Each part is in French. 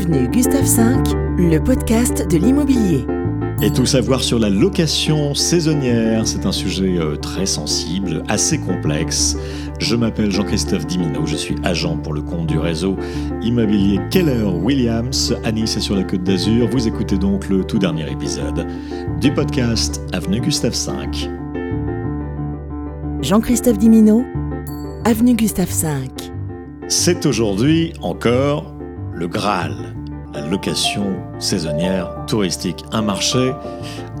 Avenue Gustave V, le podcast de l'immobilier. Et tout savoir sur la location saisonnière, c'est un sujet euh, très sensible, assez complexe. Je m'appelle Jean-Christophe Dimino, je suis agent pour le compte du réseau immobilier Keller Williams à Nice et sur la Côte d'Azur. Vous écoutez donc le tout dernier épisode du podcast Avenue Gustave V. Jean-Christophe Dimino, Avenue Gustave V. C'est aujourd'hui encore le Graal, la location saisonnière touristique. Un marché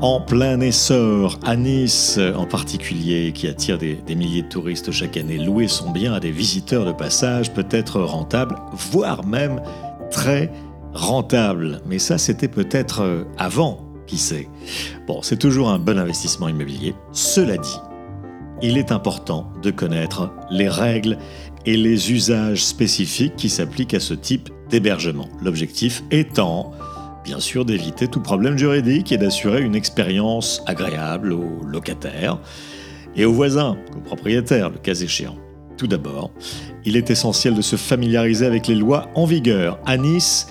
en plein essor à Nice en particulier qui attire des, des, milliers de touristes chaque année. Louer son bien à des visiteurs de passage peut être rentable, voire même très rentable. Mais ça, c'était peut-être euh, avant, qui sait. Bon, c'est toujours un bon investissement immobilier. Cela dit, il est important de connaître les règles et les usages spécifiques qui s'appliquent à ce type L'objectif étant, bien sûr, d'éviter tout problème juridique et d'assurer une expérience agréable aux locataires et aux voisins, aux propriétaires, le cas échéant. Tout d'abord, il est essentiel de se familiariser avec les lois en vigueur. À Nice,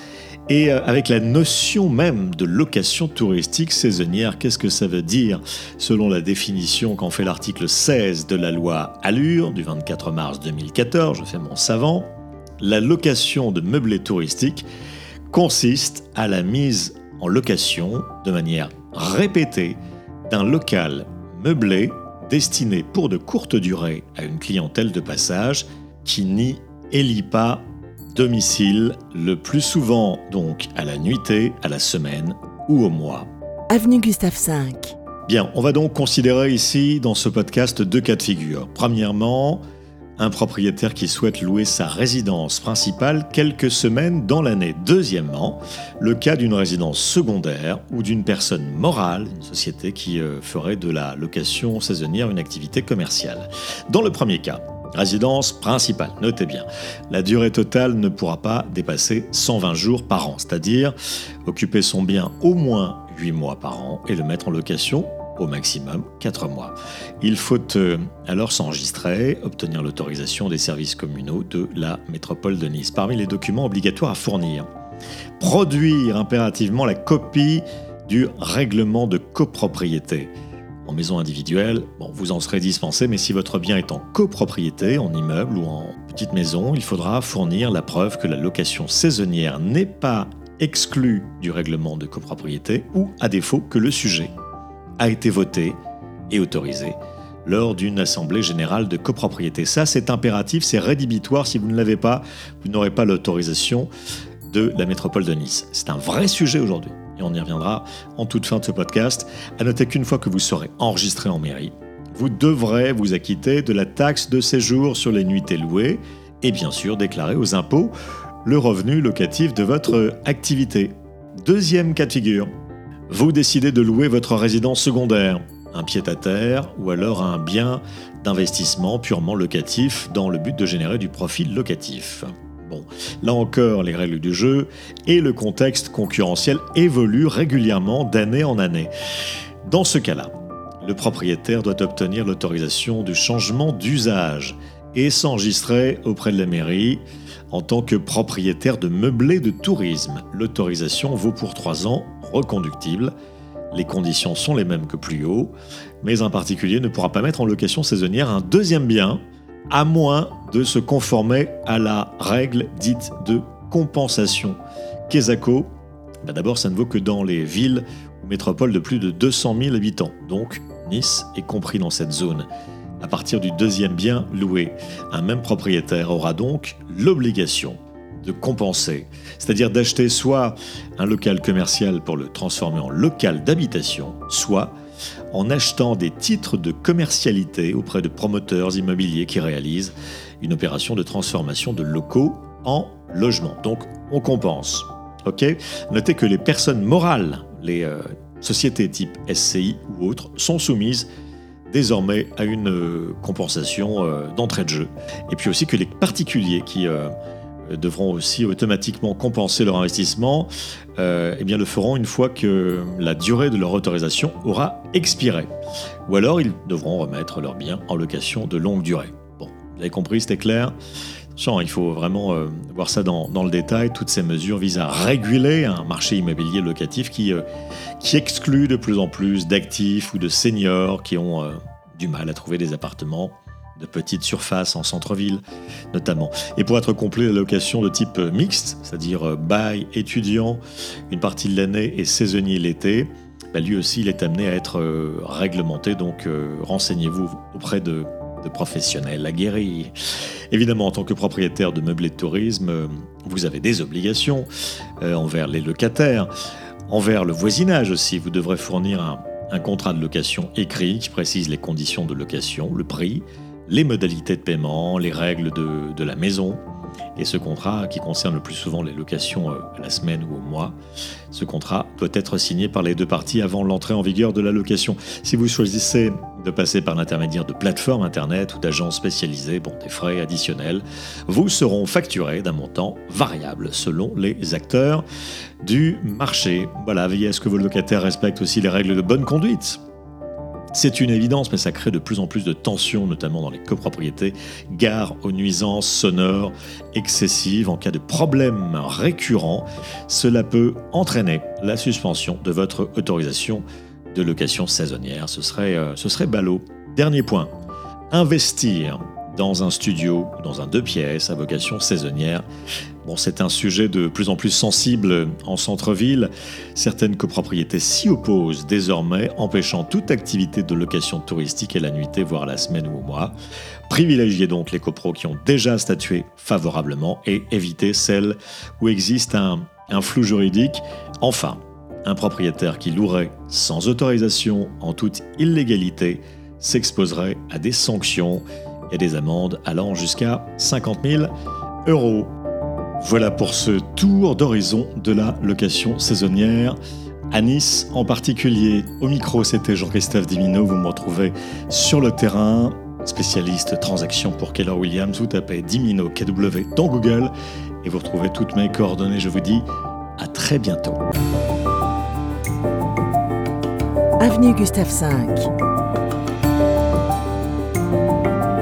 et euh, avec la notion même de location touristique saisonnière, qu'est-ce que ça veut dire? Selon la définition qu'en fait l'article 16 de la loi Allure du 24 mars 2014, je fais mon savant, la location de meublés touristiques consiste à la mise en location de manière répétée d'un local meublé destiné pour de courtes durées à une clientèle de passage qui n'y élit pas domicile, le plus souvent donc à la nuitée, à la semaine ou au mois. Avenue Gustave V. Bien, on va donc considérer ici dans ce podcast deux cas de figure. Premièrement, un propriétaire qui souhaite louer sa résidence principale quelques semaines dans l'année. Deuxièmement, le cas d'une résidence secondaire ou d'une personne morale, une société qui euh, ferait de la location saisonnière une activité commerciale. Dans le premier cas, Résidence principale, notez bien. La durée totale ne pourra pas dépasser 120 jours par an, c'est-à-dire occuper son bien au moins 8 mois par an et le mettre en location au maximum 4 mois. Il faut euh, alors s'enregistrer, obtenir l'autorisation des services communaux de la métropole de Nice. Parmi les documents obligatoires à fournir, produire impérativement la copie du règlement de copropriété en maison individuelle, bon, vous en serez dispensé, mais si votre bien est en copropriété, en immeuble ou en petite maison, il faudra fournir la preuve que la location saisonnière n'est pas exclue du règlement de copropriété ou, à défaut, que le sujet a été voté et autorisé lors d'une assemblée générale de copropriété. Ça, c'est impératif, c'est rédhibitoire. Si vous ne l'avez pas, vous n'aurez pas l'autorisation de la métropole de Nice. C'est un vrai sujet aujourd'hui et on y reviendra en toute fin de ce podcast. À noter qu'une fois que vous serez enregistré en mairie, vous devrez vous acquitter de la taxe de séjour sur les nuitées louées et bien sûr déclarer aux impôts le revenu locatif de votre activité. Deuxième cas de figure, vous décidez de louer votre résidence secondaire, un pied-à-terre ou alors un bien d'investissement purement locatif dans le but de générer du profit locatif. Bon, là encore, les règles du jeu et le contexte concurrentiel évoluent régulièrement d'année en année. Dans ce cas-là, le propriétaire doit obtenir l'autorisation du changement d'usage et s'enregistrer auprès de la mairie en tant que propriétaire de meublé de tourisme. L'autorisation vaut pour 3 ans, reconductible. Les conditions sont les mêmes que plus haut, mais un particulier ne pourra pas mettre en location saisonnière un deuxième bien à moins de se conformer à la règle dite de compensation. Quesaco, bah d'abord ça ne vaut que dans les villes ou métropoles de plus de 200 000 habitants, donc Nice est compris dans cette zone. À partir du deuxième bien loué, un même propriétaire aura donc l'obligation de compenser, c'est-à-dire d'acheter soit un local commercial pour le transformer en local d'habitation, soit en achetant des titres de commercialité auprès de promoteurs immobiliers qui réalisent une opération de transformation de locaux en logements. Donc on compense. Notez que les personnes morales, les euh, sociétés type SCI ou autres, sont soumises désormais à une euh, compensation euh, d'entrée de jeu. Et puis aussi que les particuliers qui devront aussi automatiquement compenser leur investissement, euh, eh bien le feront une fois que la durée de leur autorisation aura expiré. Ou alors ils devront remettre leurs biens en location de longue durée. Vous avez compris, c'était clair il faut vraiment euh, voir ça dans, le détail. Toutes ces mesures visent à réguler un marché immobilier locatif qui, euh, qui exclut de plus en plus d'actifs ou de seniors qui ont euh, du mal à trouver des appartements de petite surface en centre-ville notamment. Et pour être complet, la location de type mixte, c'est-à-dire bail étudiant une partie de l'année et saisonnier l'été, bah, lui aussi il est amené à être réglementé, donc renseignez-vous auprès de de professionnels aguerris. Évidemment, en tant que propriétaire de meublés de tourisme, vous avez des obligations euh, envers les locataires, envers le voisinage aussi. Vous devrez fournir un, contrat de location écrit qui précise les conditions de location, le prix, les modalités de paiement, les règles de, de la maison, et ce contrat, qui concerne le plus souvent les locations euh, à la semaine ou au mois, ce contrat doit être signé par les deux parties avant l'entrée en vigueur de la location. Si vous choisissez de passer par l'intermédiaire de plateformes Internet ou d'agences spécialisées, bon, des frais additionnels, vous seront facturés d'un montant variable selon les acteurs du marché. Voilà, veillez à ce que vos locataires respectent aussi les règles de bonne conduite. C'est une évidence, mais ça crée de plus en plus de tensions, notamment dans les copropriétés, gare aux nuisances sonores excessives. En cas de problème récurrent, cela peut entraîner la suspension de votre autorisation de location saisonnière. Ce serait, euh, ce serait ballot. Dernier point, investir dans un studio ou dans un deux pièces à vocation saisonnière. Bon, c'est un sujet de plus en plus sensible en centre-ville. Certaines copropriétés s'y opposent désormais, empêchant toute activité de location touristique et la nuitée, voire la semaine ou au mois. Privilégiez donc les copros qui ont déjà statué favorablement et évitez celles où existe un flou juridique. Enfin, un propriétaire qui louerait sans autorisation en toute illégalité s'exposerait à des sanctions et des amendes allant jusqu'à 50 000 euros. Voilà pour ce tour d'horizon de la location saisonnière. À Nice en particulier, au micro c'était Jean-Christophe Dimino, vous me retrouvez sur le terrain, spécialiste transaction pour Keller Williams, vous tapez Dimino KW dans Google et vous retrouvez toutes mes coordonnées, je vous dis à très bientôt. Avenue Gustave V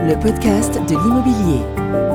le podcast de l'immobilier.